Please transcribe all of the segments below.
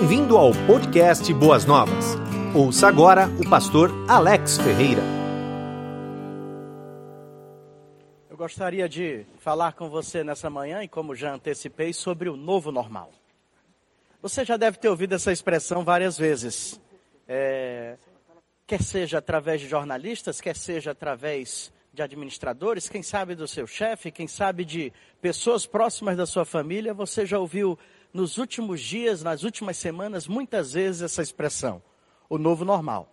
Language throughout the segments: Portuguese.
Bem-vindo ao podcast Boas Novas. Ouça agora o pastor Alex Ferreira. Eu gostaria de falar com você nessa manhã, e como já antecipei, sobre o novo normal. Você já deve ter ouvido essa expressão várias vezes. É, quer seja através de jornalistas, quer seja através de administradores, quem sabe do seu chefe, quem sabe de pessoas próximas da sua família, você já ouviu nos últimos dias, nas últimas semanas, muitas vezes essa expressão, o novo normal.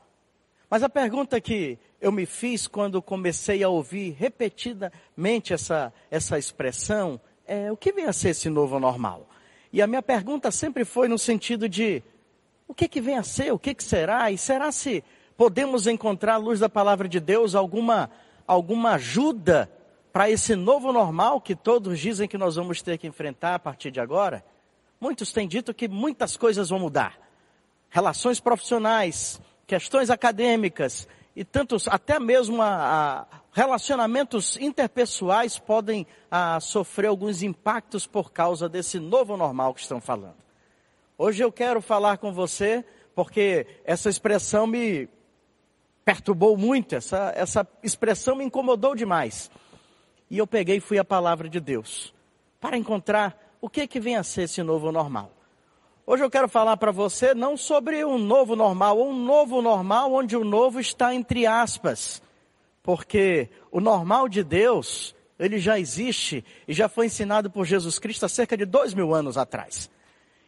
Mas a pergunta que eu me fiz quando comecei a ouvir repetidamente essa, essa expressão é: o que vem a ser esse novo normal? E a minha pergunta sempre foi no sentido de: o que, que vem a ser? O que, que será? E será se podemos encontrar, à luz da palavra de Deus, alguma, alguma ajuda para esse novo normal que todos dizem que nós vamos ter que enfrentar a partir de agora? Muitos têm dito que muitas coisas vão mudar. Relações profissionais, questões acadêmicas e tantos, até mesmo a, a relacionamentos interpessoais podem a, sofrer alguns impactos por causa desse novo normal que estão falando. Hoje eu quero falar com você porque essa expressão me perturbou muito, essa, essa expressão me incomodou demais. E eu peguei e fui a palavra de Deus para encontrar o que, que vem a ser esse novo normal. Hoje eu quero falar para você não sobre um novo normal, um novo normal onde o novo está entre aspas, porque o normal de Deus, ele já existe e já foi ensinado por Jesus Cristo há cerca de dois mil anos atrás.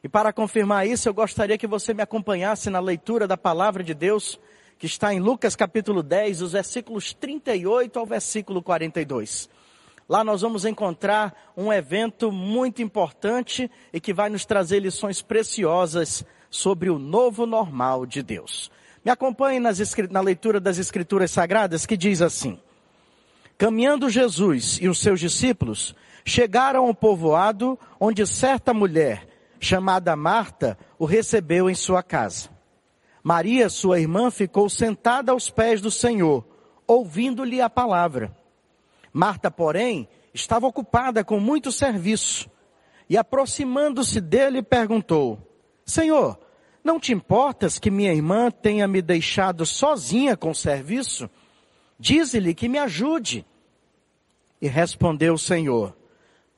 E para confirmar isso, eu gostaria que você me acompanhasse na leitura da palavra de Deus, que está em Lucas capítulo 10, os versículos 38 ao versículo 42. Lá nós vamos encontrar um evento muito importante e que vai nos trazer lições preciosas sobre o novo normal de Deus. Me acompanhe nas, na leitura das Escrituras Sagradas que diz assim: Caminhando Jesus e os seus discípulos chegaram ao povoado onde certa mulher, chamada Marta, o recebeu em sua casa. Maria, sua irmã, ficou sentada aos pés do Senhor, ouvindo-lhe a palavra. Marta, porém, estava ocupada com muito serviço e, aproximando-se dele, perguntou: Senhor, não te importas que minha irmã tenha me deixado sozinha com o serviço? Dize-lhe que me ajude. E respondeu o Senhor: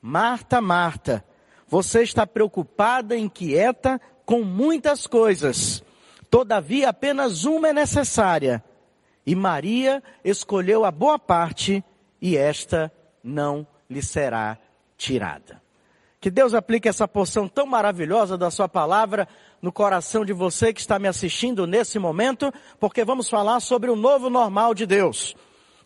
Marta, Marta, você está preocupada, inquieta com muitas coisas. Todavia, apenas uma é necessária. E Maria escolheu a boa parte e esta não lhe será tirada. Que Deus aplique essa porção tão maravilhosa da sua palavra no coração de você que está me assistindo nesse momento, porque vamos falar sobre o novo normal de Deus.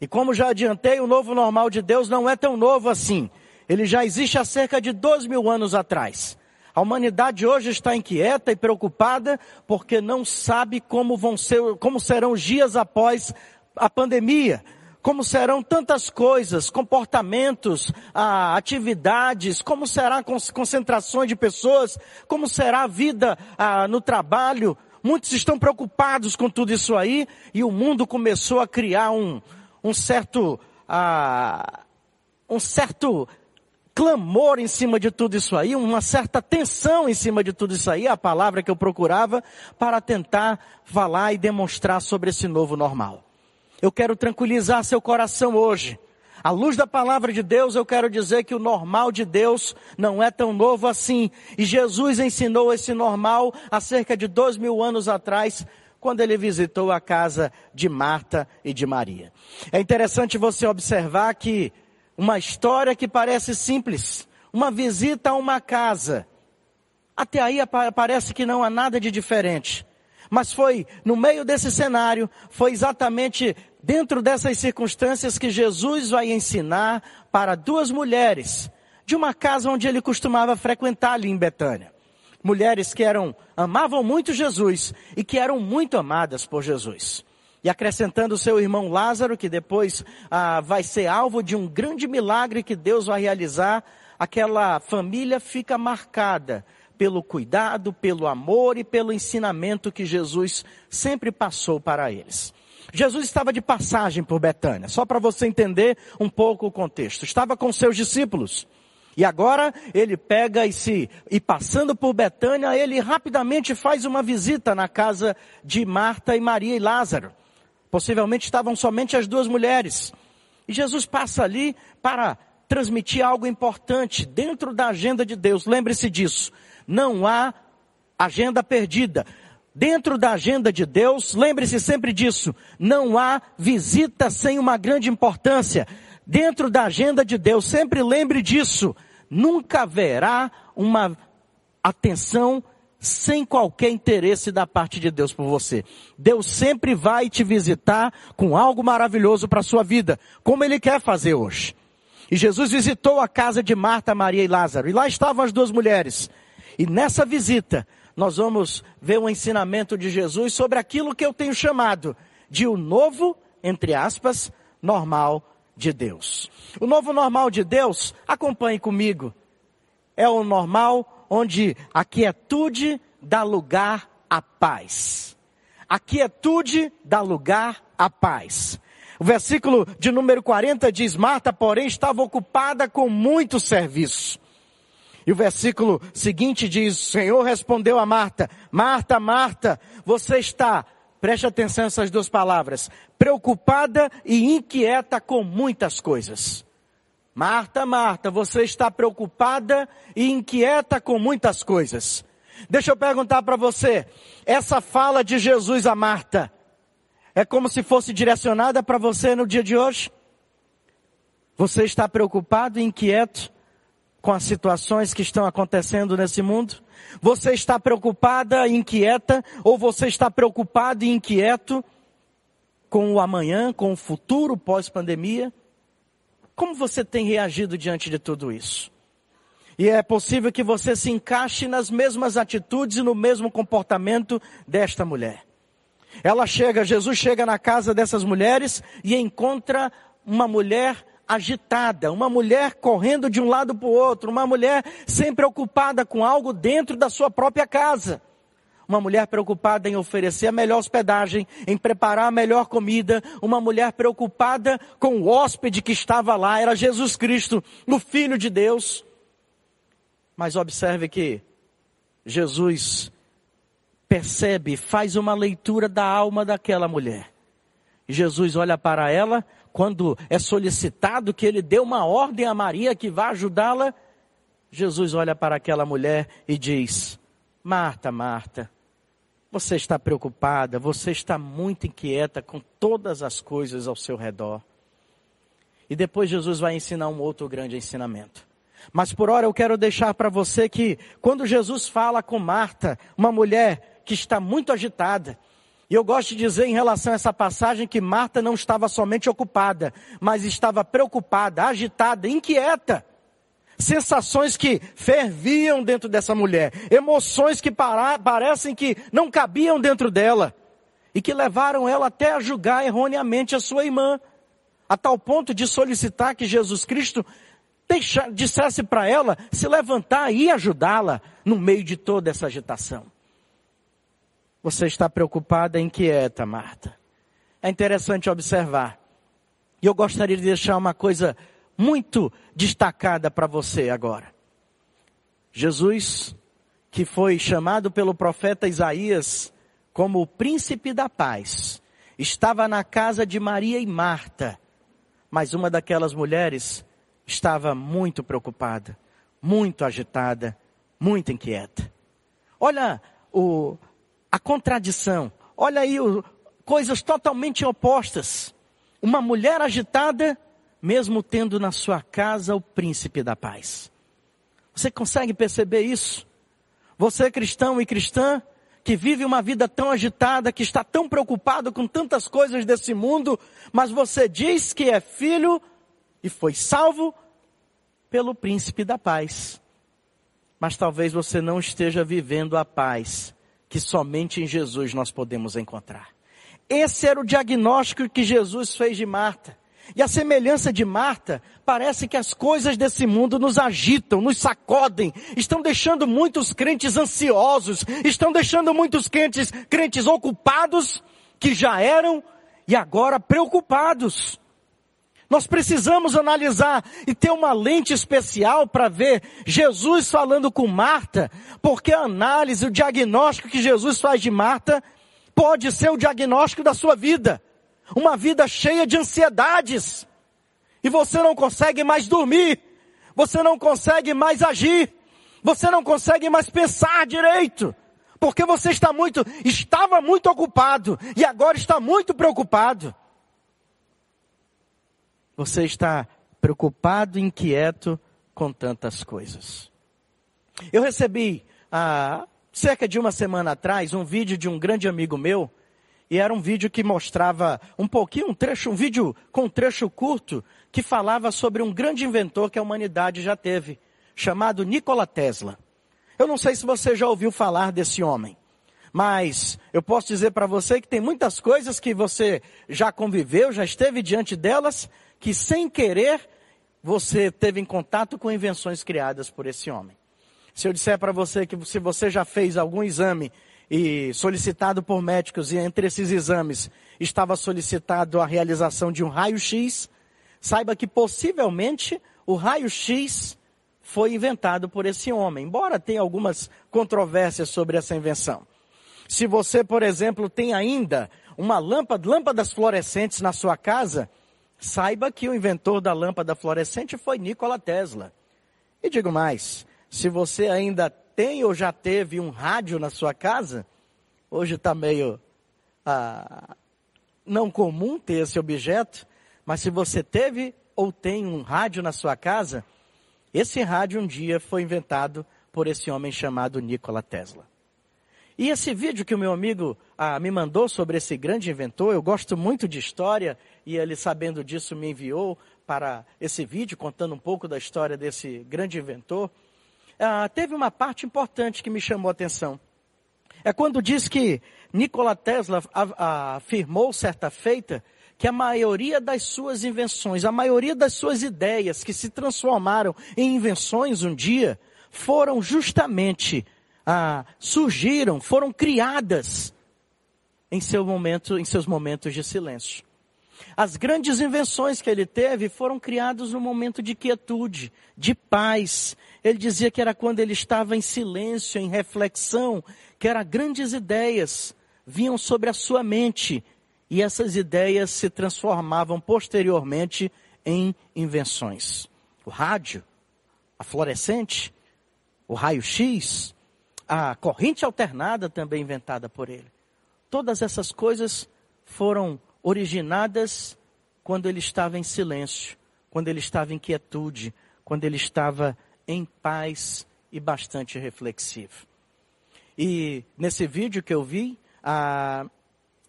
E como já adiantei, o novo normal de Deus não é tão novo assim. Ele já existe há cerca de dois mil anos atrás. A humanidade hoje está inquieta e preocupada porque não sabe como vão ser, como serão os dias após a pandemia como serão tantas coisas, comportamentos, atividades, como será concentrações de pessoas, como será a vida no trabalho. Muitos estão preocupados com tudo isso aí e o mundo começou a criar um, um certo, um certo clamor em cima de tudo isso aí, uma certa tensão em cima de tudo isso aí, a palavra que eu procurava para tentar falar e demonstrar sobre esse novo normal. Eu quero tranquilizar seu coração hoje. À luz da palavra de Deus, eu quero dizer que o normal de Deus não é tão novo assim. E Jesus ensinou esse normal há cerca de dois mil anos atrás, quando ele visitou a casa de Marta e de Maria. É interessante você observar que uma história que parece simples, uma visita a uma casa, até aí parece que não há nada de diferente. Mas foi no meio desse cenário, foi exatamente dentro dessas circunstâncias que Jesus vai ensinar para duas mulheres de uma casa onde ele costumava frequentar ali em Betânia. Mulheres que eram, amavam muito Jesus e que eram muito amadas por Jesus. E acrescentando seu irmão Lázaro, que depois ah, vai ser alvo de um grande milagre que Deus vai realizar, aquela família fica marcada pelo cuidado, pelo amor e pelo ensinamento que Jesus sempre passou para eles. Jesus estava de passagem por Betânia, só para você entender um pouco o contexto. Estava com seus discípulos. E agora ele pega e se, e passando por Betânia, ele rapidamente faz uma visita na casa de Marta e Maria e Lázaro. Possivelmente estavam somente as duas mulheres. E Jesus passa ali para transmitir algo importante dentro da agenda de Deus. Lembre-se disso. Não há agenda perdida. Dentro da agenda de Deus, lembre-se sempre disso. Não há visita sem uma grande importância. Dentro da agenda de Deus, sempre lembre disso nunca haverá uma atenção sem qualquer interesse da parte de Deus por você. Deus sempre vai te visitar com algo maravilhoso para a sua vida, como Ele quer fazer hoje. E Jesus visitou a casa de Marta, Maria e Lázaro, e lá estavam as duas mulheres. E nessa visita, nós vamos ver um ensinamento de Jesus sobre aquilo que eu tenho chamado de o novo, entre aspas, normal de Deus. O novo normal de Deus, acompanhe comigo, é o normal onde a quietude dá lugar à paz. A quietude dá lugar à paz. O versículo de número 40 diz: Marta, porém, estava ocupada com muito serviço. E o versículo seguinte diz: O Senhor respondeu a Marta: Marta, Marta, você está Preste atenção essas duas palavras. Preocupada e inquieta com muitas coisas. Marta, Marta, você está preocupada e inquieta com muitas coisas. Deixa eu perguntar para você. Essa fala de Jesus a Marta é como se fosse direcionada para você no dia de hoje? Você está preocupado e inquieto com as situações que estão acontecendo nesse mundo? Você está preocupada inquieta, ou você está preocupado e inquieto com o amanhã, com o futuro pós-pandemia? Como você tem reagido diante de tudo isso? E é possível que você se encaixe nas mesmas atitudes e no mesmo comportamento desta mulher. Ela chega, Jesus chega na casa dessas mulheres e encontra uma mulher agitada, uma mulher correndo de um lado para o outro, uma mulher sempre preocupada com algo dentro da sua própria casa. Uma mulher preocupada em oferecer a melhor hospedagem, em preparar a melhor comida, uma mulher preocupada com o hóspede que estava lá, era Jesus Cristo, o Filho de Deus. Mas observe que Jesus percebe, faz uma leitura da alma daquela mulher. Jesus olha para ela, quando é solicitado que ele dê uma ordem a Maria que vá ajudá-la, Jesus olha para aquela mulher e diz: Marta, Marta, você está preocupada, você está muito inquieta com todas as coisas ao seu redor. E depois Jesus vai ensinar um outro grande ensinamento. Mas por hora eu quero deixar para você que quando Jesus fala com Marta, uma mulher que está muito agitada, e eu gosto de dizer em relação a essa passagem que Marta não estava somente ocupada, mas estava preocupada, agitada, inquieta. Sensações que ferviam dentro dessa mulher, emoções que para, parecem que não cabiam dentro dela e que levaram ela até a julgar erroneamente a sua irmã, a tal ponto de solicitar que Jesus Cristo deixa, dissesse para ela se levantar e ajudá-la no meio de toda essa agitação. Você está preocupada e inquieta, Marta. É interessante observar. E eu gostaria de deixar uma coisa muito destacada para você agora. Jesus, que foi chamado pelo profeta Isaías como o príncipe da paz, estava na casa de Maria e Marta, mas uma daquelas mulheres estava muito preocupada, muito agitada, muito inquieta. Olha o, a contradição. Olha aí, coisas totalmente opostas. Uma mulher agitada, mesmo tendo na sua casa o príncipe da paz. Você consegue perceber isso? Você cristão e cristã, que vive uma vida tão agitada, que está tão preocupado com tantas coisas desse mundo, mas você diz que é filho e foi salvo pelo príncipe da paz. Mas talvez você não esteja vivendo a paz que somente em Jesus nós podemos encontrar. Esse era o diagnóstico que Jesus fez de Marta. E a semelhança de Marta, parece que as coisas desse mundo nos agitam, nos sacodem, estão deixando muitos crentes ansiosos, estão deixando muitos crentes, crentes ocupados, que já eram, e agora preocupados. Nós precisamos analisar e ter uma lente especial para ver Jesus falando com Marta, porque a análise, o diagnóstico que Jesus faz de Marta, pode ser o diagnóstico da sua vida. Uma vida cheia de ansiedades. E você não consegue mais dormir. Você não consegue mais agir. Você não consegue mais pensar direito. Porque você está muito, estava muito ocupado e agora está muito preocupado. Você está preocupado, inquieto com tantas coisas. Eu recebi há cerca de uma semana atrás um vídeo de um grande amigo meu, e era um vídeo que mostrava um pouquinho, um trecho, um vídeo com um trecho curto, que falava sobre um grande inventor que a humanidade já teve, chamado Nikola Tesla. Eu não sei se você já ouviu falar desse homem, mas eu posso dizer para você que tem muitas coisas que você já conviveu, já esteve diante delas, que sem querer você teve em contato com invenções criadas por esse homem. Se eu disser para você que se você já fez algum exame e solicitado por médicos e entre esses exames estava solicitado a realização de um raio-x, saiba que possivelmente o raio-x foi inventado por esse homem, embora tenha algumas controvérsias sobre essa invenção. Se você, por exemplo, tem ainda uma lâmpada, lâmpadas fluorescentes na sua casa, saiba que o inventor da lâmpada fluorescente foi Nikola Tesla. E digo mais, se você ainda tem ou já teve um rádio na sua casa, hoje está meio ah, não comum ter esse objeto, mas se você teve ou tem um rádio na sua casa, esse rádio um dia foi inventado por esse homem chamado Nikola Tesla. E esse vídeo que o meu amigo ah, me mandou sobre esse grande inventor, eu gosto muito de história e ele, sabendo disso, me enviou para esse vídeo contando um pouco da história desse grande inventor. Ah, teve uma parte importante que me chamou a atenção. É quando diz que Nikola Tesla afirmou certa feita que a maioria das suas invenções, a maioria das suas ideias que se transformaram em invenções um dia, foram justamente ah, surgiram, foram criadas em, seu momento, em seus momentos de silêncio. As grandes invenções que ele teve foram criadas no momento de quietude, de paz. Ele dizia que era quando ele estava em silêncio, em reflexão, que eram grandes ideias vinham sobre a sua mente e essas ideias se transformavam posteriormente em invenções. O rádio, a fluorescente, o raio-x, a corrente alternada também inventada por ele. Todas essas coisas foram originadas quando ele estava em silêncio, quando ele estava em quietude, quando ele estava em paz e bastante reflexivo. E nesse vídeo que eu vi, a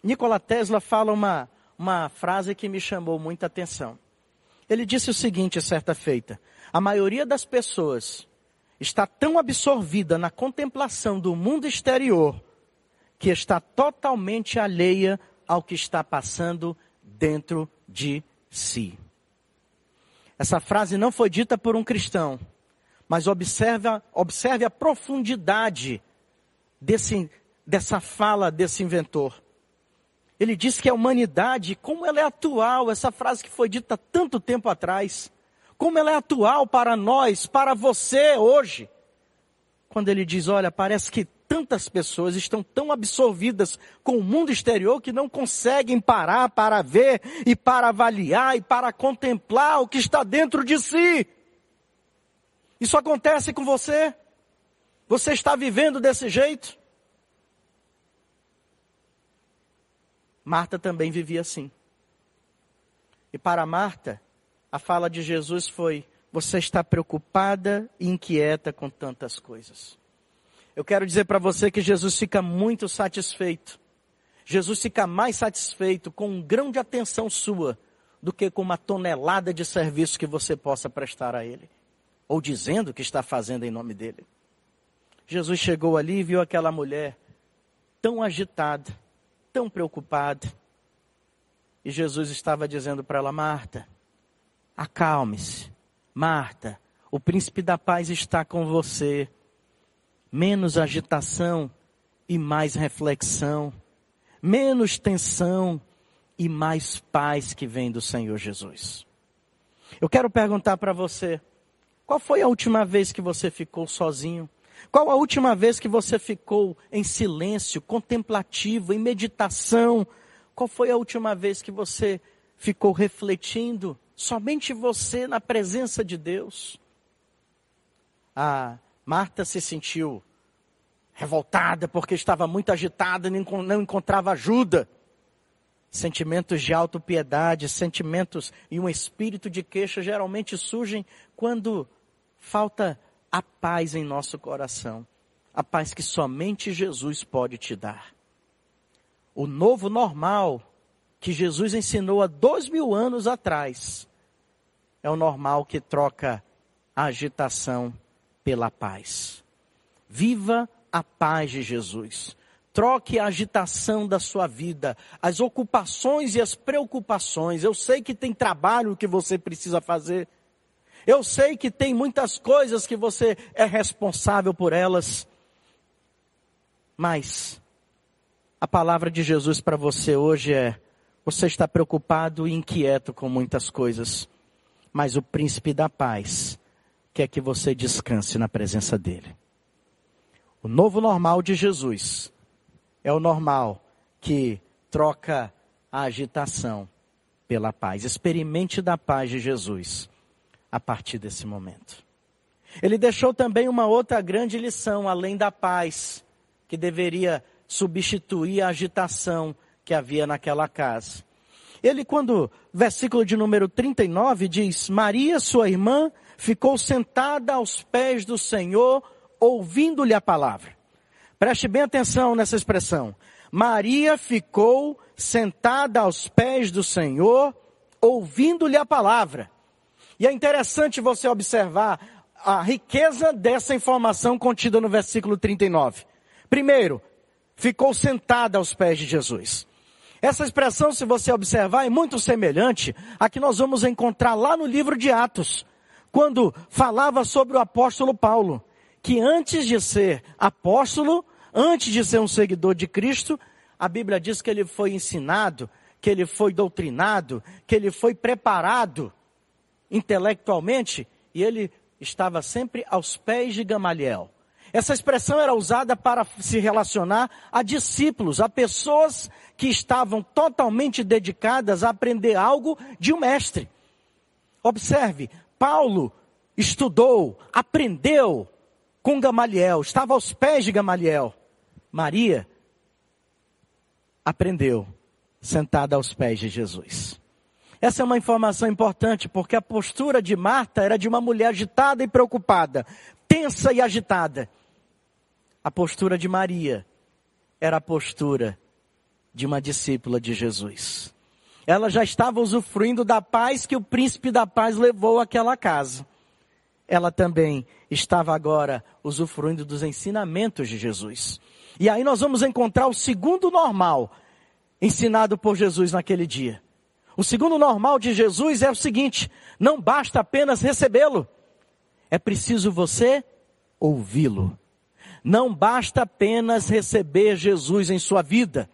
Nikola Tesla fala uma, uma frase que me chamou muita atenção. Ele disse o seguinte certa feita: a maioria das pessoas está tão absorvida na contemplação do mundo exterior que está totalmente alheia ao que está passando dentro de si. Essa frase não foi dita por um cristão, mas observe, observe a profundidade desse, dessa fala desse inventor. Ele diz que a humanidade, como ela é atual, essa frase que foi dita tanto tempo atrás, como ela é atual para nós, para você hoje. Quando ele diz, olha, parece que tantas pessoas estão tão absorvidas com o mundo exterior que não conseguem parar para ver e para avaliar e para contemplar o que está dentro de si. Isso acontece com você? Você está vivendo desse jeito? Marta também vivia assim. E para Marta, a fala de Jesus foi: Você está preocupada e inquieta com tantas coisas. Eu quero dizer para você que Jesus fica muito satisfeito. Jesus fica mais satisfeito com um grão de atenção sua do que com uma tonelada de serviço que você possa prestar a Ele. Ou dizendo que está fazendo em nome dEle. Jesus chegou ali e viu aquela mulher tão agitada, tão preocupada. E Jesus estava dizendo para ela, Marta, Acalme-se. Marta, o príncipe da paz está com você. Menos agitação e mais reflexão. Menos tensão e mais paz que vem do Senhor Jesus. Eu quero perguntar para você: qual foi a última vez que você ficou sozinho? Qual a última vez que você ficou em silêncio, contemplativo, em meditação? Qual foi a última vez que você ficou refletindo? Somente você na presença de Deus? A Marta se sentiu revoltada porque estava muito agitada e não encontrava ajuda. Sentimentos de autopiedade, sentimentos e um espírito de queixa geralmente surgem quando falta a paz em nosso coração. A paz que somente Jesus pode te dar. O novo normal que Jesus ensinou há dois mil anos atrás é o normal que troca a agitação pela paz. Viva a paz de Jesus. Troque a agitação da sua vida, as ocupações e as preocupações. Eu sei que tem trabalho que você precisa fazer. Eu sei que tem muitas coisas que você é responsável por elas. Mas a palavra de Jesus para você hoje é: você está preocupado e inquieto com muitas coisas, mas o príncipe da paz quer que você descanse na presença dele. O novo normal de Jesus é o normal que troca a agitação pela paz. Experimente da paz de Jesus a partir desse momento. Ele deixou também uma outra grande lição, além da paz, que deveria substituir a agitação que havia naquela casa. Ele, quando, versículo de número 39, diz: Maria, sua irmã, ficou sentada aos pés do Senhor, ouvindo-lhe a palavra. Preste bem atenção nessa expressão. Maria ficou sentada aos pés do Senhor, ouvindo-lhe a palavra. E é interessante você observar a riqueza dessa informação contida no versículo 39. Primeiro, ficou sentada aos pés de Jesus. Essa expressão, se você observar, é muito semelhante à que nós vamos encontrar lá no livro de Atos quando falava sobre o apóstolo Paulo, que antes de ser apóstolo, antes de ser um seguidor de Cristo, a Bíblia diz que ele foi ensinado, que ele foi doutrinado, que ele foi preparado intelectualmente e ele estava sempre aos pés de Gamaliel. Essa expressão era usada para se relacionar a discípulos, a pessoas que estavam totalmente dedicadas a aprender algo de um mestre. Observe, Paulo estudou, aprendeu com Gamaliel, estava aos pés de Gamaliel. Maria aprendeu sentada aos pés de Jesus. Essa é uma informação importante porque a postura de Marta era de uma mulher agitada e preocupada, tensa e agitada. A postura de Maria era a postura de uma discípula de Jesus ela já estava usufruindo da paz que o príncipe da paz levou àquela casa. Ela também estava agora usufruindo dos ensinamentos de Jesus. E aí nós vamos encontrar o segundo normal ensinado por Jesus naquele dia. O segundo normal de Jesus é o seguinte: não basta apenas recebê-lo, é preciso você ouvi-lo. Não basta apenas receber Jesus em sua vida,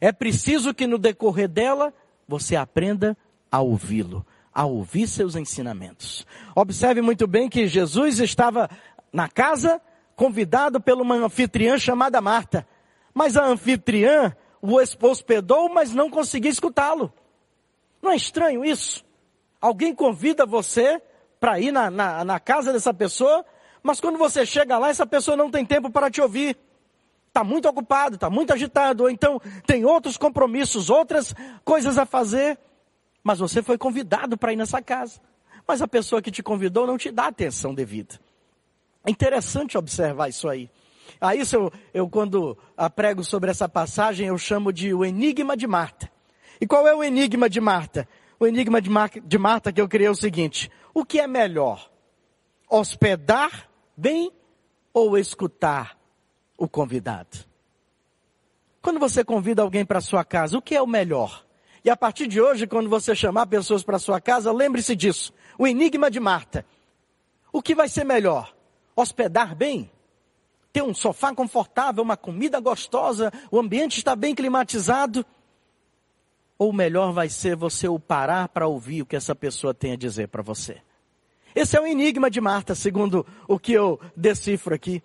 é preciso que no decorrer dela você aprenda a ouvi-lo, a ouvir seus ensinamentos. Observe muito bem que Jesus estava na casa, convidado por uma anfitriã chamada Marta. Mas a anfitriã o hospedou, mas não conseguia escutá-lo. Não é estranho isso? Alguém convida você para ir na, na, na casa dessa pessoa, mas quando você chega lá, essa pessoa não tem tempo para te ouvir está muito ocupado, está muito agitado, ou então tem outros compromissos, outras coisas a fazer, mas você foi convidado para ir nessa casa. Mas a pessoa que te convidou não te dá atenção devida. É interessante observar isso aí. A isso eu, eu quando prego sobre essa passagem, eu chamo de o enigma de Marta. E qual é o enigma de Marta? O enigma de, Mar de Marta que eu criei é o seguinte: o que é melhor? Hospedar bem ou escutar o convidado. Quando você convida alguém para sua casa, o que é o melhor? E a partir de hoje, quando você chamar pessoas para sua casa, lembre-se disso. O enigma de Marta. O que vai ser melhor? Hospedar bem? Ter um sofá confortável, uma comida gostosa, o ambiente está bem climatizado? ou melhor vai ser você o parar para ouvir o que essa pessoa tem a dizer para você? Esse é o enigma de Marta, segundo o que eu decifro aqui,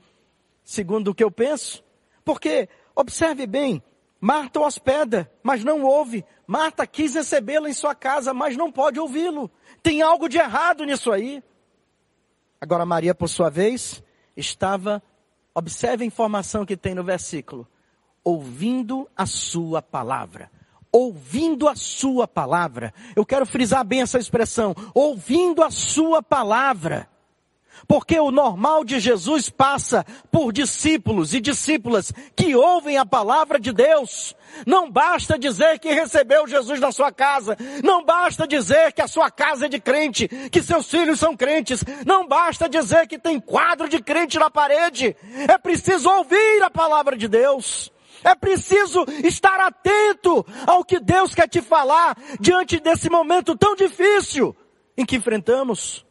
segundo o que eu penso. Porque, observe bem, Marta o hospeda, mas não ouve. Marta quis recebê-lo em sua casa, mas não pode ouvi-lo. Tem algo de errado nisso aí. Agora, Maria, por sua vez, estava, observe a informação que tem no versículo, ouvindo a sua palavra. Ouvindo a sua palavra. Eu quero frisar bem essa expressão. Ouvindo a sua palavra. Porque o normal de Jesus passa por discípulos e discípulas que ouvem a palavra de Deus. Não basta dizer que recebeu Jesus na sua casa. Não basta dizer que a sua casa é de crente, que seus filhos são crentes. Não basta dizer que tem quadro de crente na parede. É preciso ouvir a palavra de Deus. É preciso estar atento ao que Deus quer te falar diante desse momento tão difícil em que enfrentamos.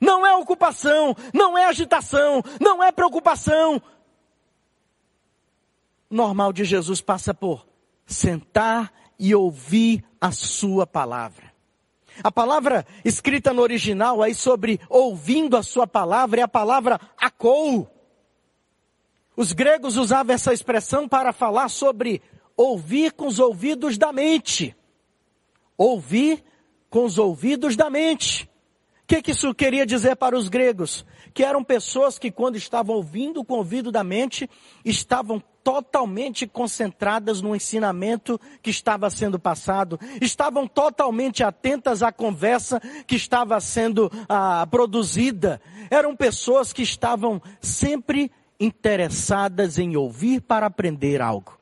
Não é ocupação, não é agitação, não é preocupação. Normal de Jesus passa por sentar e ouvir a sua palavra. A palavra escrita no original aí sobre ouvindo a sua palavra é a palavra akou. Os gregos usavam essa expressão para falar sobre ouvir com os ouvidos da mente. Ouvir com os ouvidos da mente. O que, que isso queria dizer para os gregos? Que eram pessoas que, quando estavam ouvindo com o ouvido da mente, estavam totalmente concentradas no ensinamento que estava sendo passado, estavam totalmente atentas à conversa que estava sendo ah, produzida. Eram pessoas que estavam sempre interessadas em ouvir para aprender algo.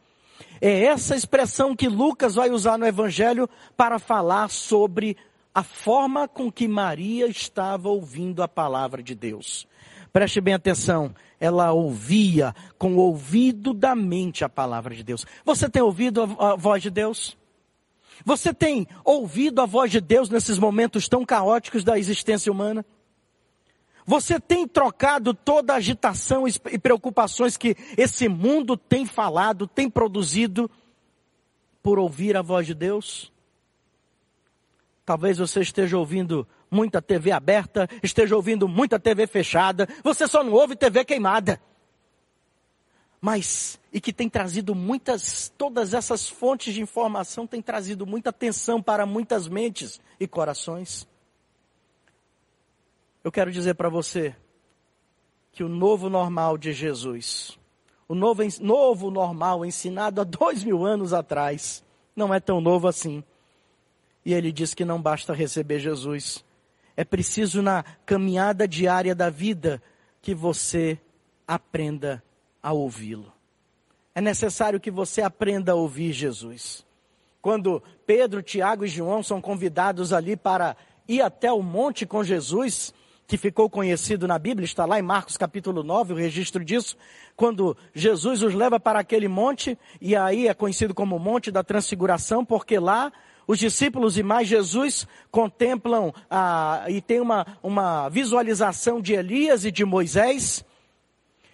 É essa expressão que Lucas vai usar no Evangelho para falar sobre a forma com que Maria estava ouvindo a palavra de Deus. Preste bem atenção, ela ouvia com o ouvido da mente a palavra de Deus. Você tem ouvido a, a voz de Deus? Você tem ouvido a voz de Deus nesses momentos tão caóticos da existência humana? Você tem trocado toda a agitação e preocupações que esse mundo tem falado, tem produzido, por ouvir a voz de Deus? Talvez você esteja ouvindo muita TV aberta, esteja ouvindo muita TV fechada, você só não ouve TV queimada. Mas, e que tem trazido muitas, todas essas fontes de informação têm trazido muita atenção para muitas mentes e corações. Eu quero dizer para você que o novo normal de Jesus, o novo, novo normal ensinado há dois mil anos atrás, não é tão novo assim. E ele diz que não basta receber Jesus. É preciso na caminhada diária da vida que você aprenda a ouvi-lo. É necessário que você aprenda a ouvir Jesus. Quando Pedro, Tiago e João são convidados ali para ir até o monte com Jesus, que ficou conhecido na Bíblia, está lá em Marcos capítulo 9, o registro disso, quando Jesus os leva para aquele monte, e aí é conhecido como Monte da Transfiguração, porque lá os discípulos e mais Jesus contemplam ah, e tem uma, uma visualização de Elias e de Moisés.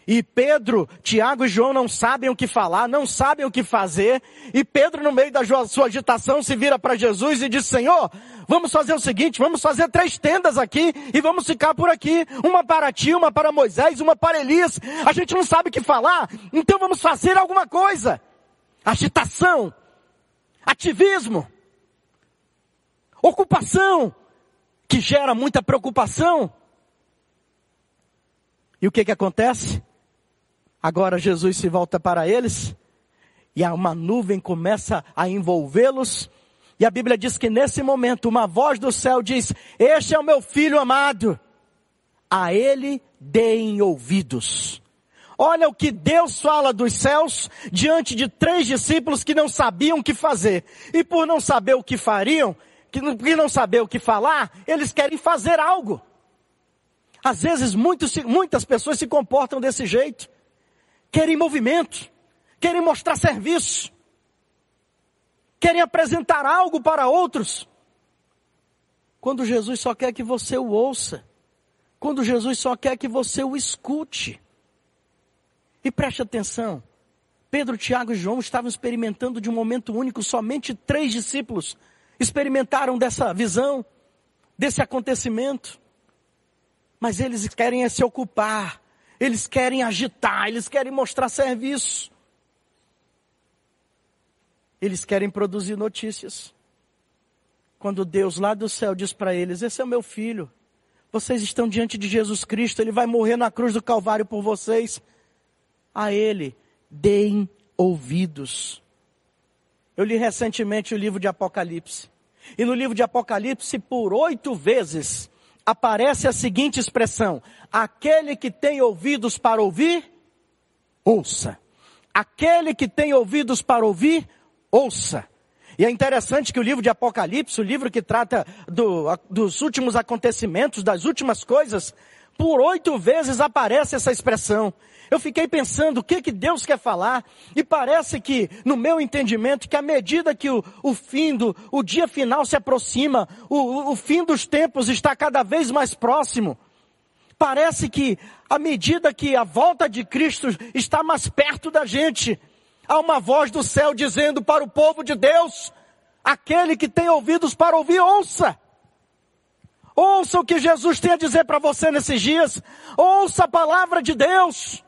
E Pedro, Tiago e João não sabem o que falar, não sabem o que fazer. E Pedro, no meio da sua agitação, se vira para Jesus e diz: Senhor, vamos fazer o seguinte: vamos fazer três tendas aqui e vamos ficar por aqui. Uma para ti, uma para Moisés, uma para Elias. A gente não sabe o que falar, então vamos fazer alguma coisa. Agitação, ativismo ocupação, que gera muita preocupação. E o que que acontece? Agora Jesus se volta para eles e uma nuvem começa a envolvê-los. E a Bíblia diz que nesse momento uma voz do céu diz: Este é o meu filho amado, a ele deem ouvidos. Olha o que Deus fala dos céus diante de três discípulos que não sabiam o que fazer. E por não saber o que fariam, que não, que não saber o que falar, eles querem fazer algo. Às vezes muitos, muitas pessoas se comportam desse jeito. Querem movimento, querem mostrar serviço, querem apresentar algo para outros. Quando Jesus só quer que você o ouça, quando Jesus só quer que você o escute. E preste atenção, Pedro, Tiago e João estavam experimentando de um momento único, somente três discípulos experimentaram dessa visão, desse acontecimento. Mas eles querem se ocupar, eles querem agitar, eles querem mostrar serviço. Eles querem produzir notícias. Quando Deus lá do céu diz para eles: Esse é o meu filho, vocês estão diante de Jesus Cristo, ele vai morrer na cruz do Calvário por vocês. A ele deem ouvidos. Eu li recentemente o livro de Apocalipse. E no livro de Apocalipse, por oito vezes, aparece a seguinte expressão: aquele que tem ouvidos para ouvir, ouça. Aquele que tem ouvidos para ouvir, ouça. E é interessante que o livro de Apocalipse, o livro que trata do, dos últimos acontecimentos, das últimas coisas, por oito vezes aparece essa expressão. Eu fiquei pensando o que, que Deus quer falar, e parece que, no meu entendimento, que à medida que o, o fim do, o dia final se aproxima, o, o fim dos tempos está cada vez mais próximo, parece que, à medida que a volta de Cristo está mais perto da gente, há uma voz do céu dizendo para o povo de Deus, aquele que tem ouvidos para ouvir, ouça. Ouça o que Jesus tem a dizer para você nesses dias. Ouça a palavra de Deus.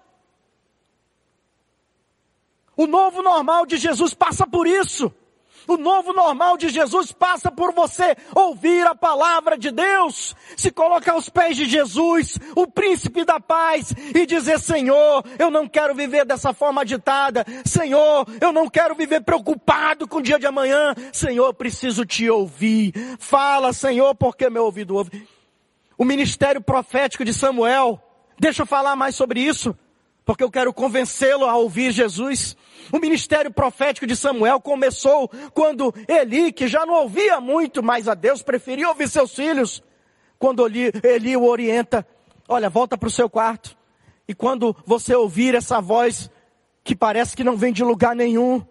O novo normal de Jesus passa por isso. O novo normal de Jesus passa por você ouvir a palavra de Deus, se colocar aos pés de Jesus, o príncipe da paz, e dizer: Senhor, eu não quero viver dessa forma agitada. Senhor, eu não quero viver preocupado com o dia de amanhã. Senhor, preciso te ouvir. Fala, Senhor, porque meu ouvido ouve. O ministério profético de Samuel, deixa eu falar mais sobre isso, porque eu quero convencê-lo a ouvir Jesus. O ministério profético de Samuel começou quando Eli, que já não ouvia muito mais a Deus, preferia ouvir seus filhos. Quando Eli, Eli o orienta, olha, volta para o seu quarto. E quando você ouvir essa voz que parece que não vem de lugar nenhum,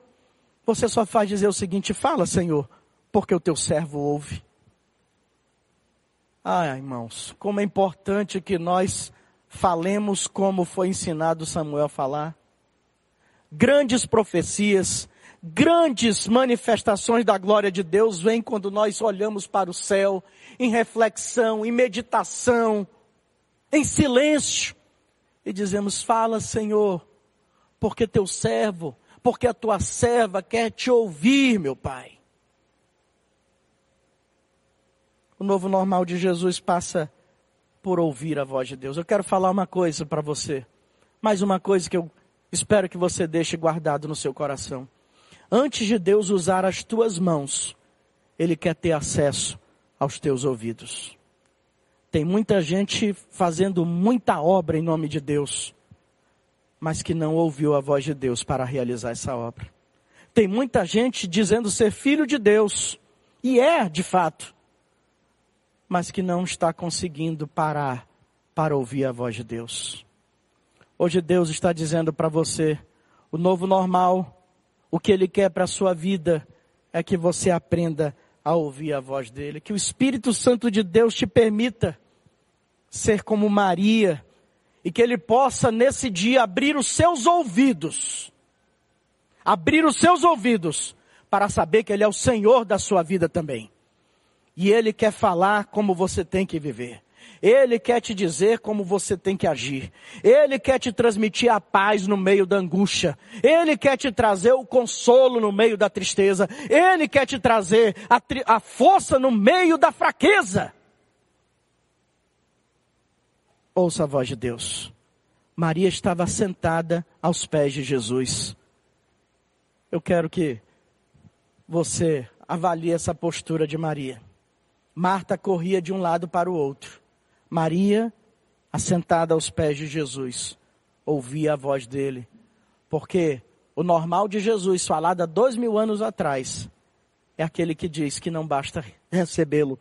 você só faz dizer o seguinte: fala, Senhor, porque o teu servo ouve. Ah, irmãos, como é importante que nós falemos como foi ensinado Samuel a falar grandes profecias, grandes manifestações da glória de Deus vêm quando nós olhamos para o céu, em reflexão, em meditação, em silêncio, e dizemos: Fala, Senhor, porque teu servo, porque a tua serva quer te ouvir, meu Pai. O novo normal de Jesus passa por ouvir a voz de Deus. Eu quero falar uma coisa para você, mais uma coisa que eu Espero que você deixe guardado no seu coração. Antes de Deus usar as tuas mãos, Ele quer ter acesso aos teus ouvidos. Tem muita gente fazendo muita obra em nome de Deus, mas que não ouviu a voz de Deus para realizar essa obra. Tem muita gente dizendo ser filho de Deus, e é de fato, mas que não está conseguindo parar para ouvir a voz de Deus. Hoje Deus está dizendo para você, o novo normal, o que Ele quer para a sua vida é que você aprenda a ouvir a voz dEle. Que o Espírito Santo de Deus te permita ser como Maria e que Ele possa nesse dia abrir os seus ouvidos, abrir os seus ouvidos para saber que Ele é o Senhor da sua vida também. E Ele quer falar como você tem que viver. Ele quer te dizer como você tem que agir. Ele quer te transmitir a paz no meio da angústia. Ele quer te trazer o consolo no meio da tristeza. Ele quer te trazer a, a força no meio da fraqueza. Ouça a voz de Deus. Maria estava sentada aos pés de Jesus. Eu quero que você avalie essa postura de Maria. Marta corria de um lado para o outro. Maria, assentada aos pés de Jesus, ouvia a voz dele. Porque o normal de Jesus, falado há dois mil anos atrás, é aquele que diz que não basta recebê-lo,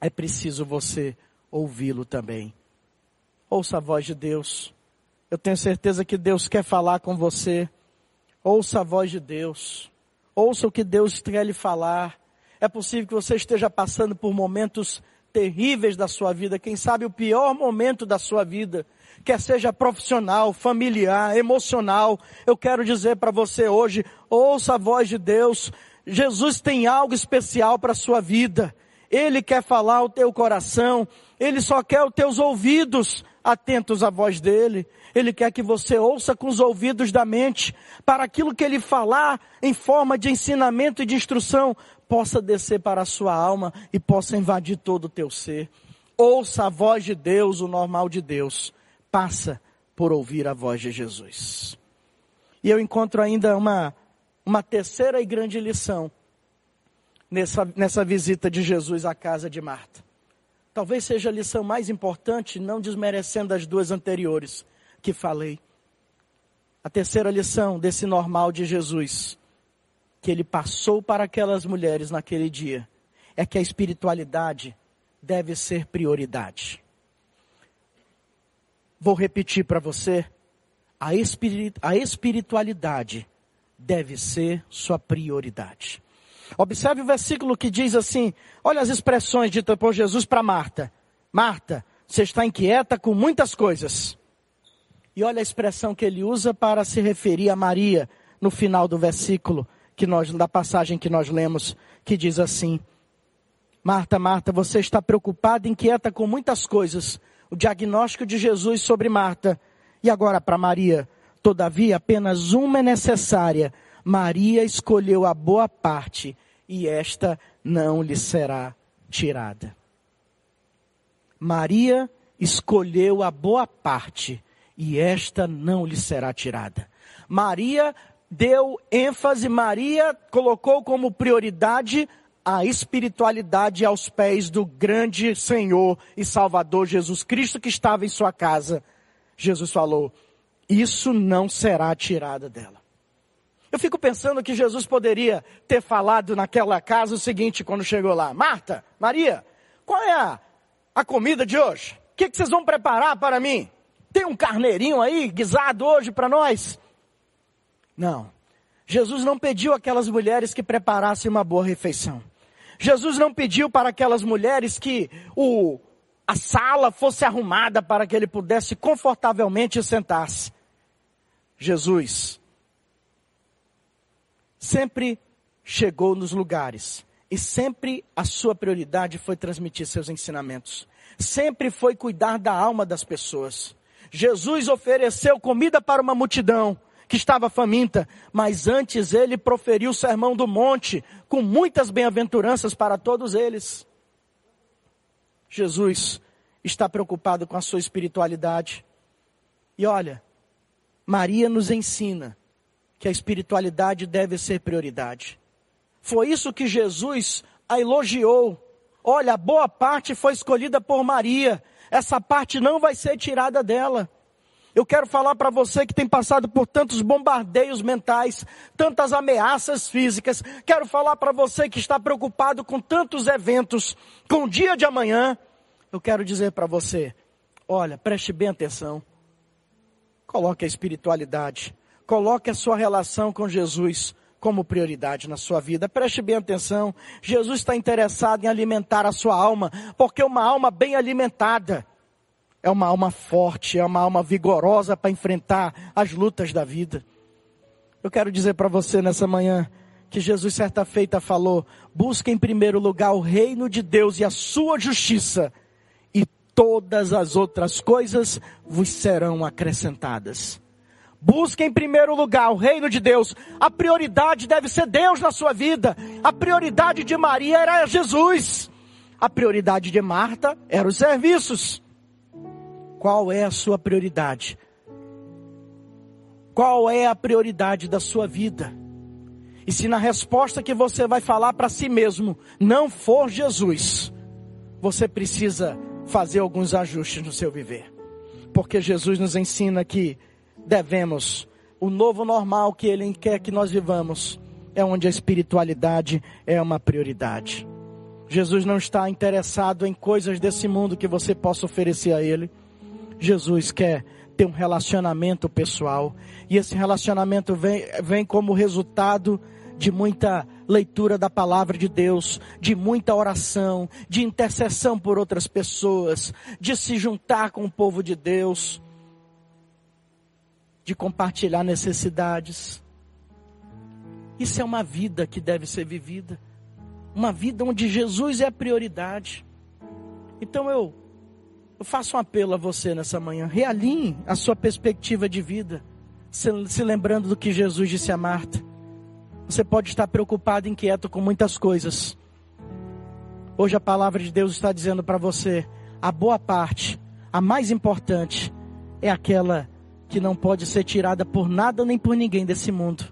é preciso você ouvi-lo também. Ouça a voz de Deus. Eu tenho certeza que Deus quer falar com você. Ouça a voz de Deus. Ouça o que Deus quer lhe falar. É possível que você esteja passando por momentos terríveis da sua vida, quem sabe o pior momento da sua vida, quer seja profissional, familiar, emocional. Eu quero dizer para você hoje, ouça a voz de Deus. Jesus tem algo especial para a sua vida. Ele quer falar ao teu coração. Ele só quer os teus ouvidos atentos à voz dele. Ele quer que você ouça com os ouvidos da mente, para aquilo que ele falar em forma de ensinamento e de instrução possa descer para a sua alma e possa invadir todo o teu ser. Ouça a voz de Deus, o normal de Deus. Passa por ouvir a voz de Jesus. E eu encontro ainda uma, uma terceira e grande lição nessa, nessa visita de Jesus à casa de Marta. Talvez seja a lição mais importante, não desmerecendo as duas anteriores que falei. A terceira lição desse normal de Jesus, que ele passou para aquelas mulheres naquele dia, é que a espiritualidade deve ser prioridade. Vou repetir para você: a, a espiritualidade deve ser sua prioridade. Observe o versículo que diz assim: olha as expressões ditas por Jesus para Marta. Marta, você está inquieta com muitas coisas. E olha a expressão que ele usa para se referir a Maria no final do versículo que nós, da passagem que nós lemos, que diz assim: Marta, Marta, você está preocupada, inquieta com muitas coisas. O diagnóstico de Jesus sobre Marta. E agora para Maria, todavia apenas uma é necessária. Maria escolheu a boa parte e esta não lhe será tirada. Maria escolheu a boa parte e esta não lhe será tirada. Maria deu ênfase, Maria colocou como prioridade a espiritualidade aos pés do grande Senhor e Salvador Jesus Cristo que estava em sua casa. Jesus falou: Isso não será tirada dela. Eu fico pensando que Jesus poderia ter falado naquela casa o seguinte quando chegou lá: Marta, Maria, qual é a, a comida de hoje? O que, que vocês vão preparar para mim? Tem um carneirinho aí guisado hoje para nós? Não. Jesus não pediu aquelas mulheres que preparassem uma boa refeição. Jesus não pediu para aquelas mulheres que o, a sala fosse arrumada para que ele pudesse confortavelmente sentar-se. Jesus sempre chegou nos lugares e sempre a sua prioridade foi transmitir seus ensinamentos. Sempre foi cuidar da alma das pessoas. Jesus ofereceu comida para uma multidão que estava faminta, mas antes ele proferiu o sermão do monte, com muitas bem-aventuranças para todos eles. Jesus está preocupado com a sua espiritualidade. E olha, Maria nos ensina que a espiritualidade deve ser prioridade. Foi isso que Jesus a elogiou. Olha, boa parte foi escolhida por Maria. Essa parte não vai ser tirada dela. Eu quero falar para você que tem passado por tantos bombardeios mentais, tantas ameaças físicas. Quero falar para você que está preocupado com tantos eventos, com o dia de amanhã. Eu quero dizer para você: olha, preste bem atenção. Coloque a espiritualidade, coloque a sua relação com Jesus como prioridade na sua vida. Preste bem atenção. Jesus está interessado em alimentar a sua alma, porque uma alma bem alimentada é uma alma forte, é uma alma vigorosa para enfrentar as lutas da vida. Eu quero dizer para você nessa manhã que Jesus certa feita falou: busque em primeiro lugar o reino de Deus e a sua justiça, e todas as outras coisas vos serão acrescentadas. Busque em primeiro lugar o reino de Deus. A prioridade deve ser Deus na sua vida. A prioridade de Maria era Jesus. A prioridade de Marta eram os serviços. Qual é a sua prioridade? Qual é a prioridade da sua vida? E se na resposta que você vai falar para si mesmo não for Jesus, você precisa fazer alguns ajustes no seu viver. Porque Jesus nos ensina que devemos, o novo normal que Ele quer que nós vivamos, é onde a espiritualidade é uma prioridade. Jesus não está interessado em coisas desse mundo que você possa oferecer a Ele. Jesus quer ter um relacionamento pessoal. E esse relacionamento vem, vem como resultado de muita leitura da palavra de Deus, de muita oração, de intercessão por outras pessoas, de se juntar com o povo de Deus. de compartilhar necessidades. Isso é uma vida que deve ser vivida. Uma vida onde Jesus é a prioridade. Então eu, eu faço um apelo a você nessa manhã. Realinhe a sua perspectiva de vida. Se, se lembrando do que Jesus disse a Marta. Você pode estar preocupado, inquieto com muitas coisas. Hoje a palavra de Deus está dizendo para você: a boa parte, a mais importante, é aquela que não pode ser tirada por nada nem por ninguém desse mundo,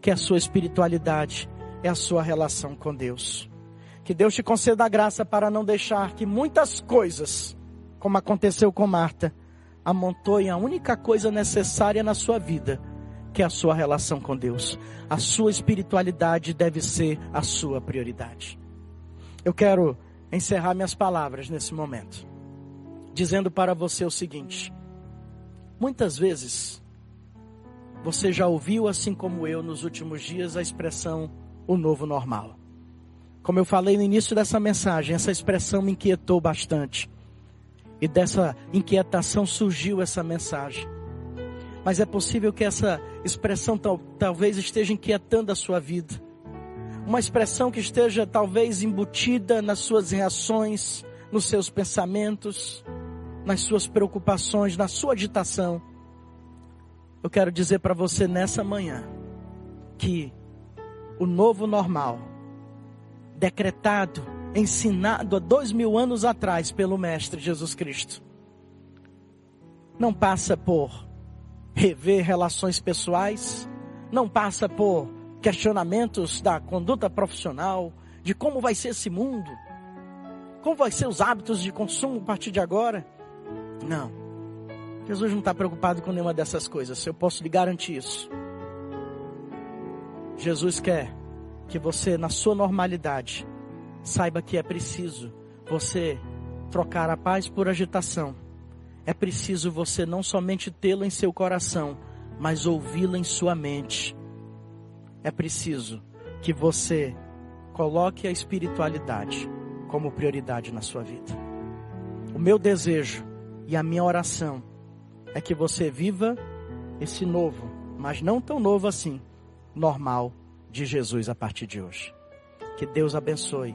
que é a sua espiritualidade, é a sua relação com Deus. Que Deus te conceda a graça para não deixar que muitas coisas, como aconteceu com Marta, amontoem a única coisa necessária na sua vida, que é a sua relação com Deus. A sua espiritualidade deve ser a sua prioridade. Eu quero encerrar minhas palavras nesse momento, dizendo para você o seguinte: muitas vezes você já ouviu, assim como eu, nos últimos dias, a expressão o novo normal. Como eu falei no início dessa mensagem, essa expressão me inquietou bastante. E dessa inquietação surgiu essa mensagem. Mas é possível que essa expressão tal, talvez esteja inquietando a sua vida uma expressão que esteja talvez embutida nas suas reações, nos seus pensamentos, nas suas preocupações, na sua agitação. Eu quero dizer para você nessa manhã que o novo normal, decretado, ensinado há dois mil anos atrás pelo Mestre Jesus Cristo, não passa por rever relações pessoais, não passa por questionamentos da conduta profissional, de como vai ser esse mundo, como vai ser os hábitos de consumo a partir de agora. Não. Jesus não está preocupado com nenhuma dessas coisas, eu posso lhe garantir isso. Jesus quer que você, na sua normalidade, saiba que é preciso você trocar a paz por agitação. É preciso você não somente tê-lo em seu coração, mas ouvi-lo em sua mente é preciso que você coloque a espiritualidade como prioridade na sua vida. O meu desejo e a minha oração é que você viva esse novo, mas não tão novo assim, normal de Jesus a partir de hoje. Que Deus abençoe